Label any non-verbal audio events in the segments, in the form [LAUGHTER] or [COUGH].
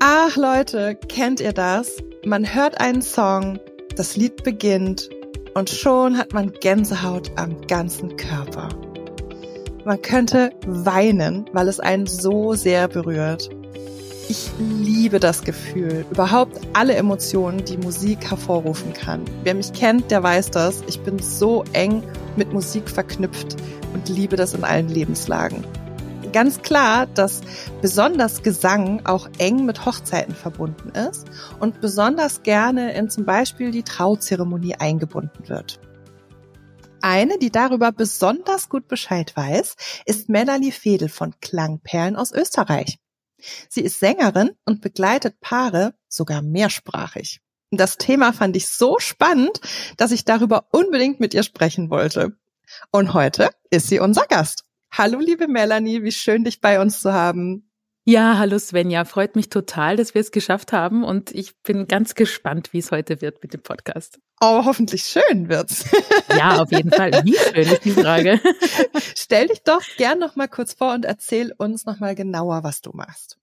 Ach Leute, kennt ihr das? Man hört einen Song, das Lied beginnt und schon hat man Gänsehaut am ganzen Körper. Man könnte weinen, weil es einen so sehr berührt. Ich liebe das Gefühl, überhaupt alle Emotionen, die Musik hervorrufen kann. Wer mich kennt, der weiß das. Ich bin so eng mit Musik verknüpft und liebe das in allen Lebenslagen ganz klar, dass besonders Gesang auch eng mit Hochzeiten verbunden ist und besonders gerne in zum Beispiel die Trauzeremonie eingebunden wird. Eine, die darüber besonders gut Bescheid weiß, ist Melanie Fedel von Klangperlen aus Österreich. Sie ist Sängerin und begleitet Paare sogar mehrsprachig. Das Thema fand ich so spannend, dass ich darüber unbedingt mit ihr sprechen wollte. Und heute ist sie unser Gast. Hallo, liebe Melanie, wie schön, dich bei uns zu haben. Ja, hallo Svenja, freut mich total, dass wir es geschafft haben und ich bin ganz gespannt, wie es heute wird mit dem Podcast. Oh, hoffentlich schön wird's. [LAUGHS] Ja, auf jeden Fall. Wie schön ist die Frage. [LAUGHS] Stell dich doch gern noch mal kurz vor und erzähl uns noch mal genauer, was du machst.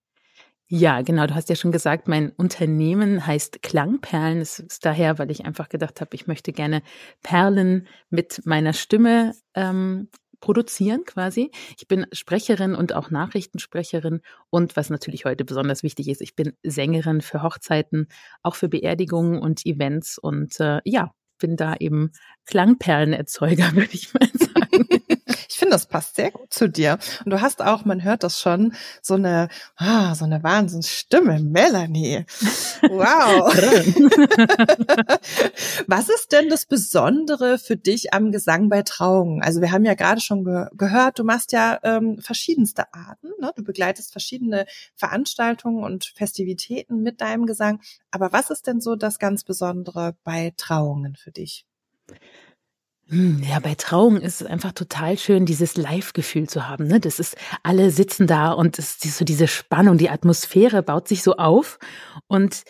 Ja, genau. Du hast ja schon gesagt, mein Unternehmen heißt Klangperlen. Es ist daher, weil ich einfach gedacht habe, ich möchte gerne Perlen mit meiner Stimme ähm, produzieren quasi. Ich bin Sprecherin und auch Nachrichtensprecherin und was natürlich heute besonders wichtig ist, ich bin Sängerin für Hochzeiten, auch für Beerdigungen und Events und äh, ja, bin da eben Klangperlenerzeuger, [LAUGHS] würde ich mal sagen. Das passt sehr gut zu dir. Und du hast auch, man hört das schon, so eine, ah, so eine Wahnsinnsstimme, Melanie. Wow. [LAUGHS] [LAUGHS] Was ist denn das Besondere für dich am Gesang bei Trauungen? Also wir haben ja gerade schon ge gehört, du machst ja ähm, verschiedenste Arten. Ne? Du begleitest verschiedene Veranstaltungen und Festivitäten mit deinem Gesang. Aber was ist denn so das ganz Besondere bei Trauungen für dich? Hm, ja, bei Trauungen ist es einfach total schön, dieses Live-Gefühl zu haben. Ne? Das ist, alle sitzen da und es ist so diese Spannung, die Atmosphäre baut sich so auf und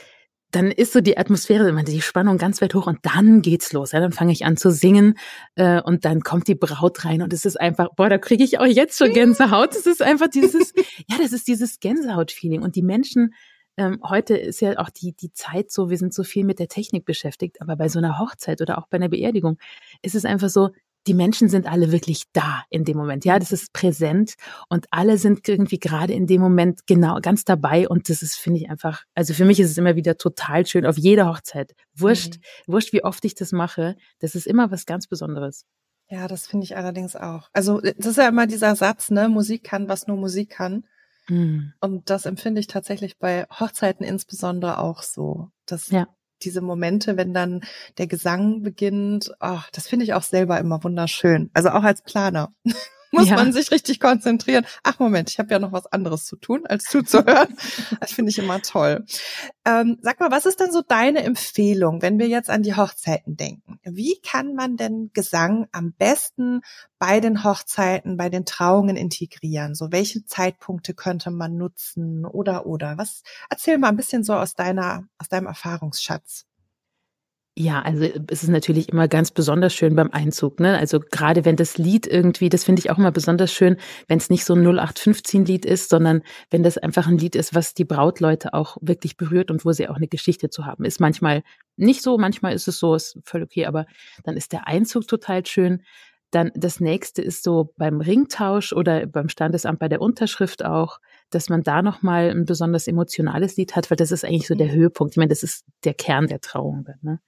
dann ist so die Atmosphäre, die Spannung ganz weit hoch und dann geht's los. Ja, dann fange ich an zu singen äh, und dann kommt die Braut rein und es ist einfach, boah, da kriege ich auch jetzt schon Gänsehaut. Es ist einfach dieses, ja, das ist dieses Gänsehaut-Feeling und die Menschen ähm, heute ist ja auch die, die Zeit so, wir sind so viel mit der Technik beschäftigt, aber bei so einer Hochzeit oder auch bei einer Beerdigung ist es einfach so, die Menschen sind alle wirklich da in dem Moment. Ja, das ist präsent und alle sind irgendwie gerade in dem Moment genau ganz dabei und das ist, finde ich einfach, also für mich ist es immer wieder total schön auf jeder Hochzeit. Wurscht, mhm. wurscht, wie oft ich das mache. Das ist immer was ganz Besonderes. Ja, das finde ich allerdings auch. Also, das ist ja immer dieser Satz, ne, Musik kann, was nur Musik kann. Mhm. Und das empfinde ich tatsächlich bei Hochzeiten insbesondere auch so. Dass ja. diese Momente, wenn dann der Gesang beginnt, oh, das finde ich auch selber immer wunderschön. Also auch als Planer. [LAUGHS] muss ja. man sich richtig konzentrieren. Ach Moment, ich habe ja noch was anderes zu tun, als zuzuhören. [LAUGHS] das finde ich immer toll. Ähm, sag mal, was ist denn so deine Empfehlung, wenn wir jetzt an die Hochzeiten denken? Wie kann man denn Gesang am besten bei den Hochzeiten, bei den Trauungen integrieren? So welche Zeitpunkte könnte man nutzen oder oder? Was erzähl mal ein bisschen so aus deiner aus deinem Erfahrungsschatz. Ja, also es ist natürlich immer ganz besonders schön beim Einzug. Ne? Also gerade wenn das Lied irgendwie, das finde ich auch immer besonders schön, wenn es nicht so ein 0815-Lied ist, sondern wenn das einfach ein Lied ist, was die Brautleute auch wirklich berührt und wo sie auch eine Geschichte zu haben. Ist manchmal nicht so, manchmal ist es so, ist voll okay, aber dann ist der Einzug total schön. Dann das nächste ist so beim Ringtausch oder beim Standesamt bei der Unterschrift auch, dass man da nochmal ein besonders emotionales Lied hat, weil das ist eigentlich so der mhm. Höhepunkt. Ich meine, das ist der Kern der Trauung. Ne?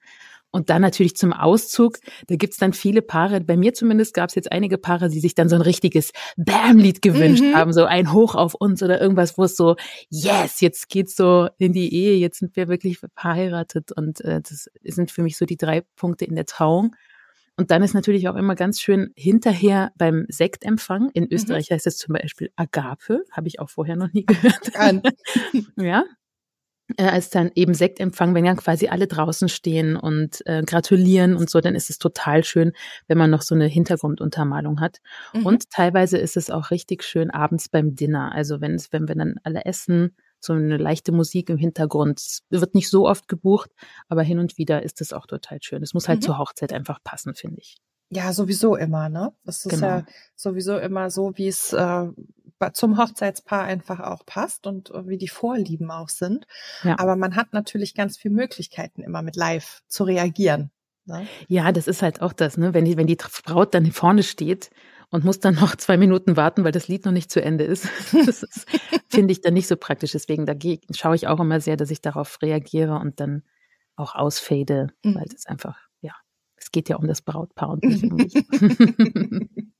Und dann natürlich zum Auszug, da gibt's dann viele Paare, bei mir zumindest gab's jetzt einige Paare, die sich dann so ein richtiges Bam-Lied gewünscht mhm. haben, so ein Hoch auf uns oder irgendwas, wo es so, yes, jetzt geht's so in die Ehe, jetzt sind wir wirklich verheiratet. Und äh, das sind für mich so die drei Punkte in der Trauung. Und dann ist natürlich auch immer ganz schön hinterher beim Sektempfang. In mhm. Österreich mhm. heißt es zum Beispiel Agape, habe ich auch vorher noch nie [LAUGHS] gehört. [LAUGHS] ja. Äh, als dann eben Sektempfang, wenn dann quasi alle draußen stehen und äh, gratulieren und so, dann ist es total schön, wenn man noch so eine Hintergrunduntermalung hat. Mhm. Und teilweise ist es auch richtig schön abends beim Dinner. Also wenn es, wenn wir dann alle essen, so eine leichte Musik im Hintergrund. Es wird nicht so oft gebucht, aber hin und wieder ist es auch total schön. Es muss halt mhm. zur Hochzeit einfach passen, finde ich. Ja, sowieso immer, ne? Das ist genau. ja sowieso immer so, wie es äh, zum Hochzeitspaar einfach auch passt und wie die Vorlieben auch sind. Ja. Aber man hat natürlich ganz viele Möglichkeiten, immer mit live zu reagieren. Ne? Ja, das ist halt auch das, ne? Wenn die, wenn die Braut dann vorne steht und muss dann noch [LAUGHS] zwei Minuten warten, weil das Lied noch nicht zu Ende ist. [LAUGHS] Das finde ich dann nicht so praktisch. Deswegen da schaue ich auch immer sehr, dass ich darauf reagiere und dann auch ausfade, mhm. weil es einfach, ja, es geht ja um das Brautpaar und nicht um mich. [LAUGHS]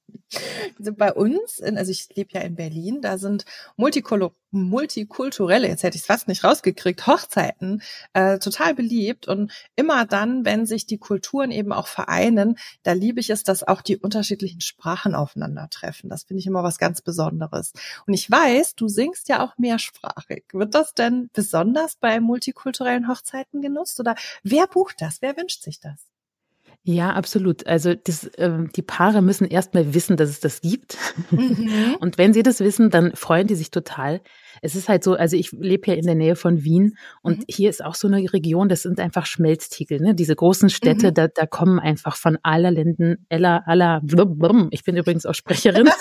Also bei uns, in, also ich lebe ja in Berlin, da sind multikulturelle, jetzt hätte ich es fast nicht rausgekriegt, Hochzeiten äh, total beliebt und immer dann, wenn sich die Kulturen eben auch vereinen, da liebe ich es, dass auch die unterschiedlichen Sprachen aufeinandertreffen. Das finde ich immer was ganz Besonderes. Und ich weiß, du singst ja auch mehrsprachig. Wird das denn besonders bei multikulturellen Hochzeiten genutzt oder wer bucht das? Wer wünscht sich das? Ja, absolut. Also das, äh, die Paare müssen erstmal wissen, dass es das gibt. Mhm. [LAUGHS] Und wenn sie das wissen, dann freuen die sich total. Es ist halt so, also ich lebe ja in der Nähe von Wien und mhm. hier ist auch so eine Region, das sind einfach Schmelztiegel, ne? Diese großen Städte, mhm. da, da kommen einfach von aller Länden, aller, aller, ich bin übrigens auch Sprecherin. [LAUGHS]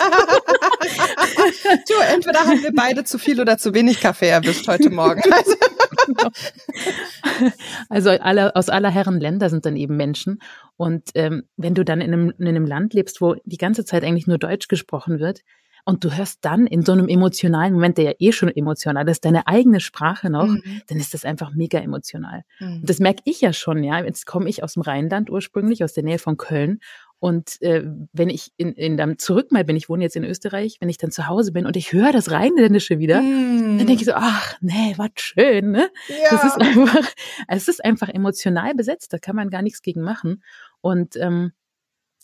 du, entweder haben wir beide zu viel oder zu wenig Kaffee erwischt heute [LAUGHS] Morgen. Also [LAUGHS] alle, aus aller Herren Länder sind dann eben Menschen. Und ähm, wenn du dann in einem, in einem Land lebst, wo die ganze Zeit eigentlich nur Deutsch gesprochen wird, und du hörst dann in so einem emotionalen Moment, der ja eh schon emotional ist, deine eigene Sprache noch, mhm. dann ist das einfach mega emotional. Mhm. Und das merke ich ja schon, ja. Jetzt komme ich aus dem Rheinland ursprünglich, aus der Nähe von Köln. Und äh, wenn ich in, in dann zurück mal bin, ich wohne jetzt in Österreich, wenn ich dann zu Hause bin und ich höre das Rheinländische wieder, mm. dann denke ich so, ach nee, was schön, ne? Ja. Das ist einfach, es ist einfach emotional besetzt, da kann man gar nichts gegen machen. Und ähm,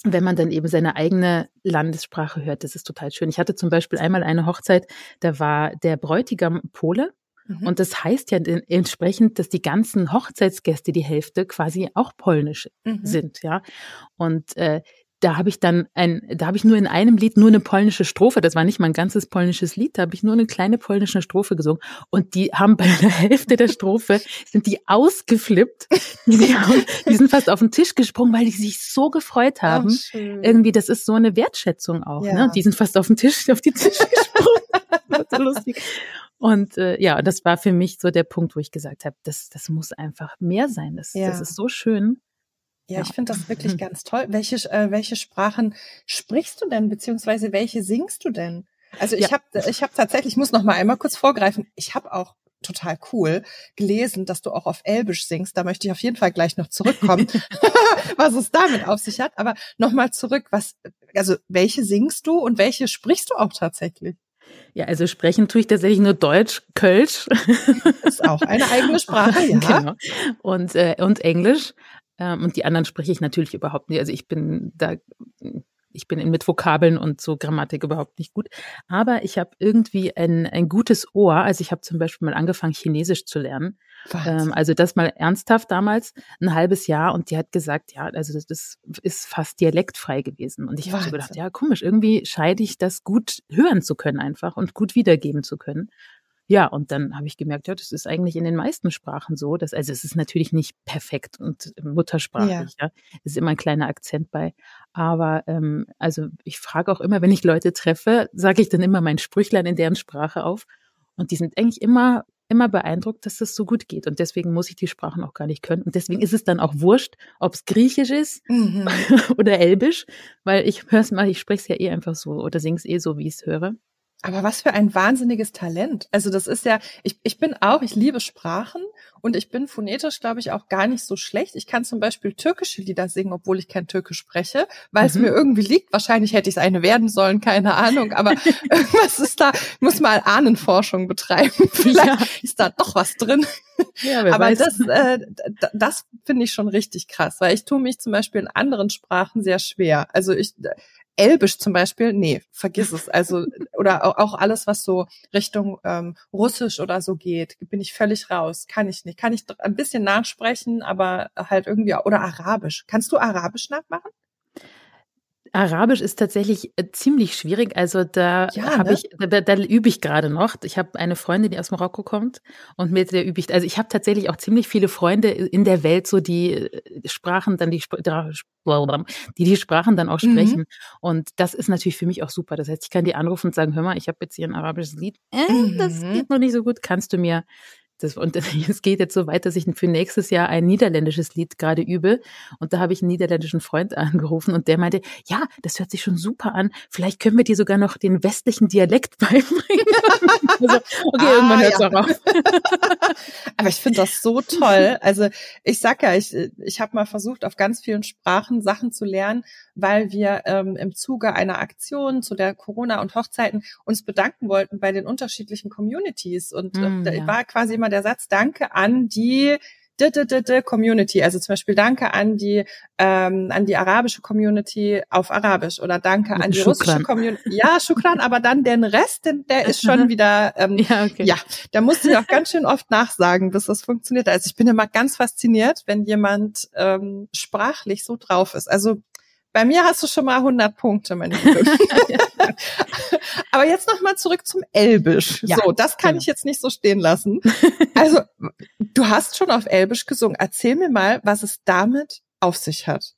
wenn man dann eben seine eigene Landessprache hört, das ist total schön. Ich hatte zum Beispiel einmal eine Hochzeit, da war der Bräutigam Pole Mhm. Und das heißt ja entsprechend, dass die ganzen Hochzeitsgäste, die Hälfte quasi auch polnisch mhm. sind, ja. Und äh, da habe ich dann ein, da habe ich nur in einem Lied nur eine polnische Strophe, das war nicht mal ein ganzes polnisches Lied, da habe ich nur eine kleine polnische Strophe gesungen und die haben bei der Hälfte der Strophe sind die ausgeflippt, die, haben, die sind fast auf den Tisch gesprungen, weil die sich so gefreut haben. Oh, Irgendwie, das ist so eine Wertschätzung auch, ne? ja. ne? Die sind fast auf den Tisch, auf die Tische gesprungen. [LAUGHS] das war so lustig. Und äh, ja, das war für mich so der Punkt, wo ich gesagt habe, das, das muss einfach mehr sein. Das, ja. das ist so schön. Ja, ich finde das wirklich ganz toll. Welche, äh, welche Sprachen sprichst du denn, beziehungsweise welche singst du denn? Also ich ja. habe ich hab tatsächlich, ich muss noch mal einmal kurz vorgreifen, ich habe auch total cool gelesen, dass du auch auf Elbisch singst. Da möchte ich auf jeden Fall gleich noch zurückkommen, [LAUGHS] [LAUGHS] was es damit auf sich hat. Aber nochmal zurück, was, also welche singst du und welche sprichst du auch tatsächlich? Ja, also sprechen tue ich tatsächlich nur Deutsch, Kölsch. Das ist auch eine eigene Sprache, [LAUGHS] ja. Genau. Und, äh, und Englisch. Ähm, und die anderen spreche ich natürlich überhaupt nicht. Also ich bin da, ich bin mit Vokabeln und so Grammatik überhaupt nicht gut. Aber ich habe irgendwie ein, ein gutes Ohr. Also ich habe zum Beispiel mal angefangen, Chinesisch zu lernen. Ähm, also das mal ernsthaft damals, ein halbes Jahr. Und die hat gesagt, ja, also das, das ist fast dialektfrei gewesen. Und ich habe so gedacht, ja, komisch, irgendwie scheide ich das gut hören zu können einfach und gut wiedergeben zu können. Ja, und dann habe ich gemerkt, ja, das ist eigentlich in den meisten Sprachen so. Dass, also es ist natürlich nicht perfekt und muttersprachlich, ja. ja. Es ist immer ein kleiner Akzent bei. Aber ähm, also ich frage auch immer, wenn ich Leute treffe, sage ich dann immer mein Sprüchlein in deren Sprache auf. Und die sind eigentlich immer immer beeindruckt, dass das so gut geht. Und deswegen muss ich die Sprachen auch gar nicht können. Und deswegen ist es dann auch wurscht, ob es Griechisch ist mhm. [LAUGHS] oder Elbisch, weil ich höre es mal, ich spreche es ja eh einfach so oder singe es eh so, wie ich es höre. Aber was für ein wahnsinniges Talent. Also das ist ja, ich, ich bin auch, ich liebe Sprachen und ich bin phonetisch, glaube ich, auch gar nicht so schlecht. Ich kann zum Beispiel türkische Lieder singen, obwohl ich kein Türkisch spreche, weil es mhm. mir irgendwie liegt. Wahrscheinlich hätte ich es eine werden sollen, keine Ahnung. Aber [LAUGHS] irgendwas ist da, ich muss mal Ahnenforschung betreiben. Vielleicht ja. ist da doch was drin. Ja, aber weiß. das, äh, das finde ich schon richtig krass, weil ich tue mich zum Beispiel in anderen Sprachen sehr schwer. Also ich, Elbisch zum Beispiel, nee, vergiss es. Also, [LAUGHS] oder auch alles, was so Richtung ähm, Russisch oder so geht, bin ich völlig raus. Kann ich nicht. Kann ich ein bisschen nachsprechen, aber halt irgendwie, oder Arabisch. Kannst du Arabisch nachmachen? Arabisch ist tatsächlich äh, ziemlich schwierig. Also da Ja, habe ne? ich, da, da übe ich gerade noch. Ich habe eine Freundin, die aus Marokko kommt und mit der übe ich. Also ich habe tatsächlich auch ziemlich viele Freunde in der Welt, so die äh, Sprachen dann die die die Sprachen dann auch Mhm. sprechen. Und das ist natürlich für mich auch super. Das heißt, ich kann die anrufen und sagen, hör mal, ich habe jetzt hier ein arabisches Lied. Äh, das Mhm. geht noch nicht so gut. Kannst du mir das, und [LAUGHS] es geht jetzt so weit, dass ich für nächstes Jahr ein niederländisches Lied gerade übe. Und da habe ich einen niederländischen Freund [LAUGHS] angerufen und der meinte, ja, das hört sich schon super an. Vielleicht können wir dir sogar noch den westlichen Dialekt [LAUGHS] beibringen. also, okay, Ah, irgendwann hört es ja. auch auf. Aber ich finde das so toll. Also ich sag ja, ich, ich habe mal versucht, auf ganz vielen Sprachen Sachen zu lernen, weil wir ähm, im Zuge einer Aktion zu der Corona- und Hochzeiten uns bedanken wollten bei den unterschiedlichen Communities. Und äh, Mm, da ja. war quasi immer der Satz, danke an die d -d -d -d Community, also zum Beispiel danke an die ähm, an die arabische Community auf Arabisch oder danke an die russische Shukran. Community. Ja, Shukran, aber dann den Rest, den, der ist schon [LAUGHS] wieder ähm, Ja, okay. ja, da musste ich auch ganz schön oft nachsagen, bis das funktioniert. Also ich bin immer ganz fasziniert, wenn jemand ähm, sprachlich so drauf ist. Also bei mir hast du schon mal 100 Punkte, meine Liebe. [LAUGHS] Aber jetzt noch mal zurück zum Elbisch. Ja, so, das kann genau. ich jetzt nicht so stehen lassen. [LAUGHS] Also du hast schon auf Elbisch gesungen. Erzähl mir mal, was es damit auf sich hat.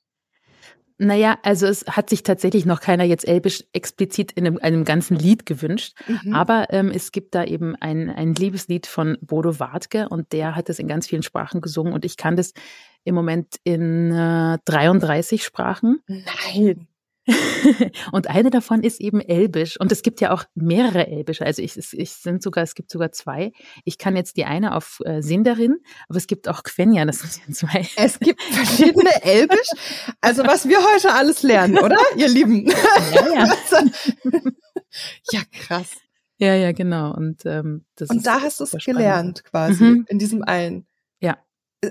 Naja, also es hat sich tatsächlich noch keiner jetzt Elbisch explizit in einem, einem ganzen Lied gewünscht. Mhm. Aber ähm, es gibt da eben ein, ein Liebeslied von Bodo Wartke und der hat es in ganz vielen Sprachen gesungen und ich kann das im Moment in äh, 33 Sprachen. Nein. [LAUGHS] und eine davon ist eben Elbisch. Und es gibt ja auch mehrere Elbische. Also ich, es- ich sind sogar, es gibt sogar zwei. Ich kann jetzt die eine auf äh, Sindarin, aber es gibt auch Quenya, das sind ja zwei. Es gibt verschiedene [LAUGHS] Elbisch. Also was wir heute alles lernen, oder? Ihr Lieben. Ja, ja. Also, ja, krass. Ja, ja, genau. Und, ähm, das Und da hast du es gelernt quasi, Mhm. in diesem einen.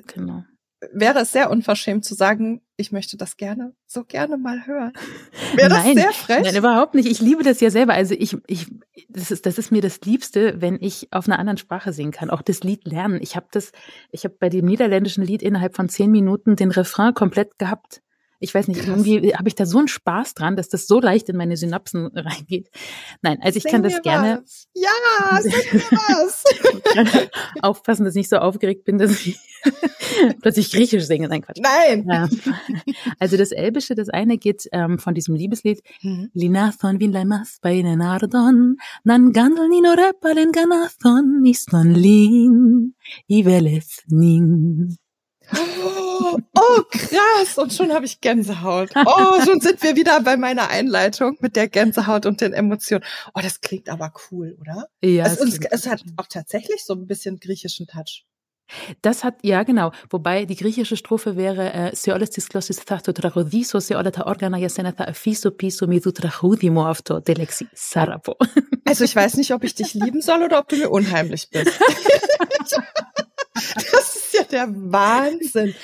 Genau. Wäre es sehr unverschämt zu sagen, ich möchte das gerne, so gerne mal hören. [LAUGHS] Wäre das Nein, sehr frech? Nein, überhaupt nicht. Ich liebe das ja selber. Also ich, ich, das ist, das ist mir das Liebste, wenn ich auf einer anderen Sprache singen kann. Auch das Lied lernen. Ich habe das, ich habe bei dem niederländischen Lied innerhalb von zehn Minuten den Refrain komplett gehabt. Ich weiß nicht, Krass. irgendwie habe ich da so einen Spaß dran, dass das so leicht in meine Synapsen [LAUGHS] reingeht. Nein, also ich Sing kann das gerne Was. Ja, sing mir was. [LAUGHS] aufpassen, dass ich nicht so aufgeregt bin, dass ich [LAUGHS] plötzlich Griechisch singe. Nein, Quatsch. Nein. Ja. Also das Elbische, das eine geht ähm, von diesem Liebeslied Mhm. Linathon vinlaimas paine nardon, nan gandel nino repalen ganathon, niston lin, iveles nin. Oh, [GASPS] oh, krass. Und schon habe ich Gänsehaut. Oh, schon sind wir wieder bei meiner Einleitung mit der Gänsehaut und den Emotionen. Oh, das klingt aber cool, oder? Ja. Also es, es hat auch tatsächlich so ein bisschen griechischen Touch. Das hat, ja genau, wobei die griechische Strophe wäre äh, «Se oles tis glossis thato trachodiso, se ole ta organa jasenatha afiso piso midu trachodimo afto delexi sarapo». Also ich weiß nicht, ob ich dich lieben soll oder ob du mir unheimlich bist. [LAUGHS] [LAUGHS] Der Wahnsinn.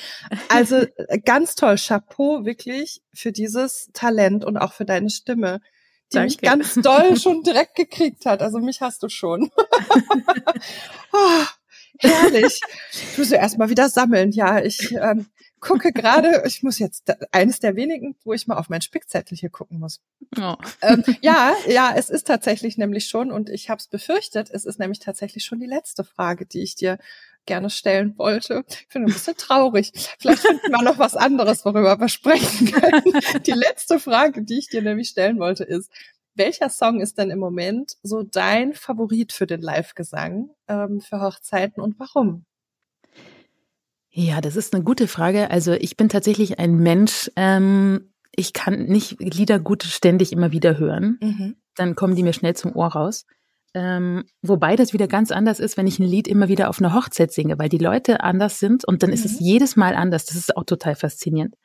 Also äh, ganz toll, Chapeau wirklich für dieses Talent und auch für deine Stimme, die mich Danke. ganz doll schon direkt gekriegt hat. Also mich hast du schon. [LAUGHS] oh, herrlich. Ich muss ja erstmal wieder sammeln. Ja, ich ähm, gucke gerade, ich muss jetzt da- eines der wenigen, wo ich mal auf mein Spickzettel hier gucken muss. Oh. Ähm, ja, ja, es ist tatsächlich nämlich schon, und ich habe es befürchtet, es ist nämlich tatsächlich schon die letzte Frage, die ich dir gerne stellen wollte. Ich finde ein bisschen traurig. Vielleicht finden wir noch was anderes, worüber wir sprechen können. Die letzte Frage, die ich dir nämlich stellen wollte, ist, welcher Song ist denn im Moment so dein Favorit für den Live-Gesang ähm, für Hochzeiten und warum? Ja, das ist eine gute Frage. Also ich bin tatsächlich ein Mensch, ähm, ich kann nicht Lieder gut ständig immer wieder hören. Dann kommen die mir schnell zum Ohr raus. Ähm, wobei das wieder ganz anders ist, wenn ich ein Lied immer wieder auf einer Hochzeit singe, weil die Leute anders sind und dann ist es Mhm. jedes Mal anders. Das ist auch total faszinierend.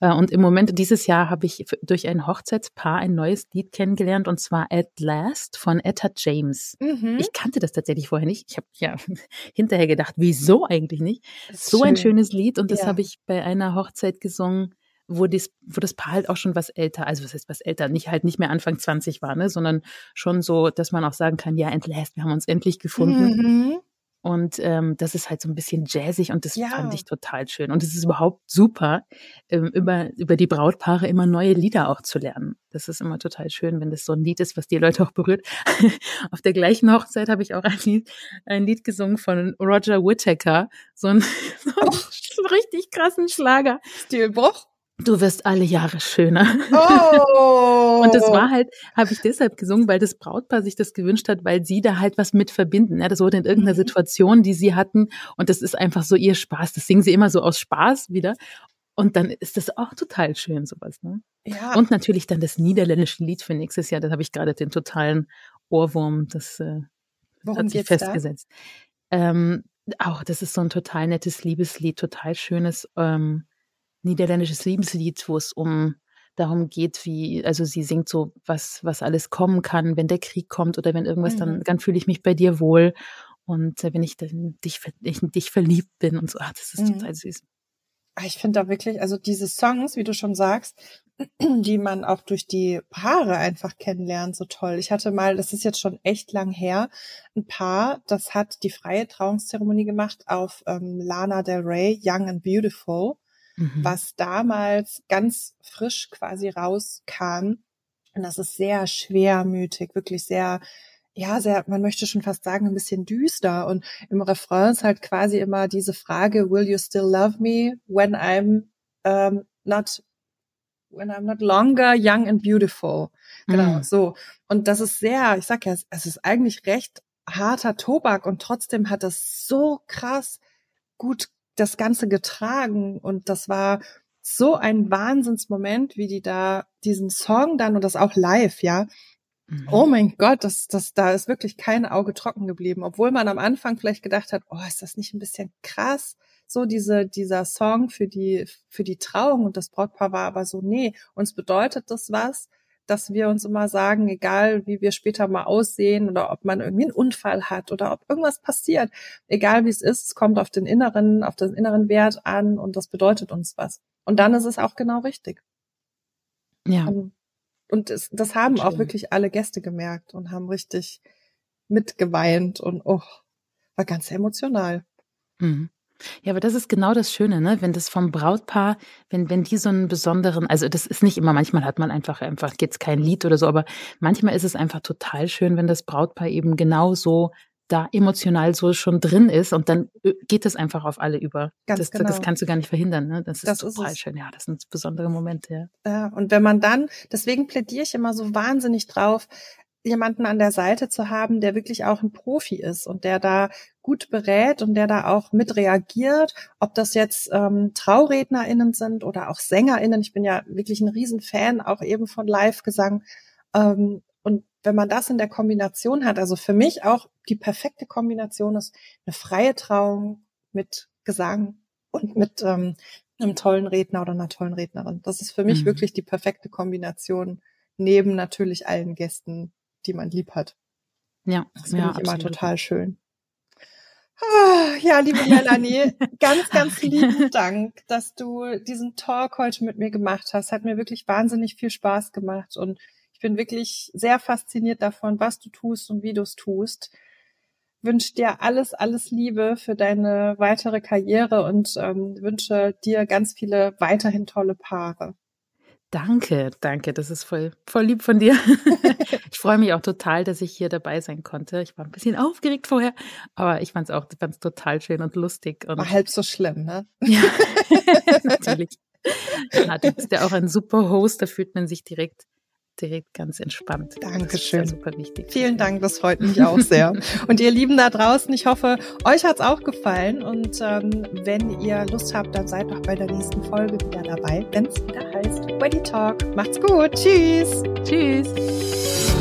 Äh, und im Moment, dieses Jahr, habe ich durch ein Hochzeitspaar ein neues Lied kennengelernt und zwar At Last von Etta James. Mhm. Ich kannte das tatsächlich vorher nicht. Ich habe ja [LAUGHS] hinterher gedacht, wieso eigentlich nicht? So ein schön. schönes Lied und das Ja. habe ich bei einer Hochzeit gesungen, wo, dies, wo das Paar halt auch schon was älter, also was heißt was älter, nicht halt nicht mehr Anfang 20 war, ne, sondern schon so, dass man auch sagen kann, ja, at last, wir haben uns endlich gefunden. Mhm. Und ähm, das ist halt so ein bisschen jazzig und das ja. fand ich total schön. Und es ist überhaupt super, ähm, über, über die Brautpaare immer neue Lieder auch zu lernen. Das ist immer total schön, wenn das so ein Lied ist, was die Leute auch berührt. [LAUGHS] Auf der gleichen Hochzeit habe ich auch ein Lied, ein Lied gesungen von Roger Whittaker, so ein, [LAUGHS] so einen richtig krassen Schlager. Stilbruch? Du wirst alle Jahre schöner. Oh. [LAUGHS] und das war halt, habe ich deshalb gesungen, weil das Brautpaar sich das gewünscht hat, weil sie da halt was mit verbinden. Ja, das wurde in irgendeiner mhm. Situation, die sie hatten. Und das ist einfach so ihr Spaß. Das singen sie immer so aus Spaß wieder. Und dann ist das auch total schön, sowas. Ne? Ja. Und natürlich dann das niederländische Lied für nächstes Jahr. Da habe ich gerade den totalen Ohrwurm. Das äh, hat sich festgesetzt. Ähm, auch das ist so ein total nettes Liebeslied, total schönes. Ähm, niederländisches Liebeslied, wo es um darum geht, wie, also sie singt so, was, was alles kommen kann, wenn der Krieg kommt oder wenn irgendwas, mhm. dann, dann fühle ich mich bei dir wohl. Und äh, wenn ich dann dich, ich in dich verliebt bin und so, ach, das ist mhm. total süß. Ah, ich finde da wirklich, also diese Songs, wie du schon sagst, [CLEARS THROAT] die man auch durch die Paare einfach kennenlernt, so toll. Ich hatte mal, das ist jetzt schon echt lang her, ein Paar, das hat die freie Trauungszeremonie gemacht auf ähm, Lana Del Rey, Young and Beautiful mhm. was damals ganz frisch quasi rauskam. Und das ist sehr schwermütig, wirklich sehr, ja, sehr, man möchte schon fast sagen, ein bisschen düster. Und im Refrain ist halt quasi immer diese Frage, will you still love me when I'm um, not when I'm not longer young and beautiful. Genau, mhm. so. Und das ist sehr, ich sag ja, es ist eigentlich recht harter Tobak und trotzdem hat es so krass gut das Ganze getragen und das war so ein Wahnsinnsmoment, wie die da diesen Song dann und das auch live, ja. Mhm. Oh mein Gott, das, das, da ist wirklich kein Auge trocken geblieben, obwohl man am Anfang vielleicht gedacht hat, oh, ist das nicht ein bisschen krass? So diese, dieser Song für die, für die Trauung und das Brautpaar war aber so, nee, uns bedeutet das was dass wir uns immer sagen, egal wie wir später mal aussehen oder ob man irgendwie einen Unfall hat oder ob irgendwas passiert, egal wie es ist, es kommt auf den inneren, auf den inneren Wert an und das bedeutet uns was. Und dann ist es auch genau richtig. Ja. Und, und es, das haben Schön. auch wirklich alle Gäste gemerkt und haben richtig mitgeweint und oh, war ganz emotional. Mhm. Ja, aber das ist genau das Schöne, ne? Wenn das vom Brautpaar, wenn, wenn die so einen besonderen, also das ist nicht immer, manchmal hat man einfach, einfach jetzt kein Lied oder so, aber manchmal ist es einfach total schön, wenn das Brautpaar eben genau so da emotional so schon drin ist und dann geht das einfach auf alle über. Ganz das, genau. das kannst du gar nicht verhindern. Ne? Das ist das total ist schön. Ja, das sind besondere Momente. Ja. ja, und wenn man dann, deswegen plädiere ich immer so wahnsinnig drauf, jemanden an der Seite zu haben, der wirklich auch ein Profi ist und der da gut berät und der da auch mit reagiert, ob das jetzt ähm, TraurednerInnen sind oder auch SängerInnen. Ich bin ja wirklich ein Riesenfan auch eben von Live-Gesang. Ähm, und wenn man das in der Kombination hat, also für mich auch die perfekte Kombination ist eine freie Trauung mit Gesang und mit ähm, einem tollen Redner oder einer tollen Rednerin. Das ist für mich mhm. wirklich die perfekte Kombination neben natürlich allen Gästen, die man lieb hat. Ja, das finde ja, ich immer total schön. Ah, ja, liebe Melanie, [LAUGHS] ganz, ganz lieben Dank, dass du diesen Talk heute mit mir gemacht hast. Hat mir wirklich wahnsinnig viel Spaß gemacht und ich bin wirklich sehr fasziniert davon, was du tust und wie du es tust. Wünsche dir alles, alles Liebe für deine weitere Karriere und ähm, wünsche dir ganz viele weiterhin tolle Paare. Danke, danke. Das ist voll, voll lieb von dir. [LAUGHS] ich freue mich auch total, dass ich hier dabei sein konnte. Ich war ein bisschen aufgeregt vorher, aber ich fand es auch fand's total schön und lustig. Und war halb so schlimm, ne? ja, [LAUGHS] [LAUGHS] natürlich. Ja, du bist ja auch ein super Host, da fühlt man sich direkt direkt ganz entspannt. Dankeschön. Das ist ja super wichtig. Vielen Dank, das freut mich auch sehr. und ihr Lieben da draußen, ich hoffe, euch hat's auch gefallen. Und ähm, wenn ihr Lust habt, dann seid doch bei der nächsten Folge wieder dabei, wenn es wieder heißt Wedding Talk. Macht's gut. Tschüss. Tschüss.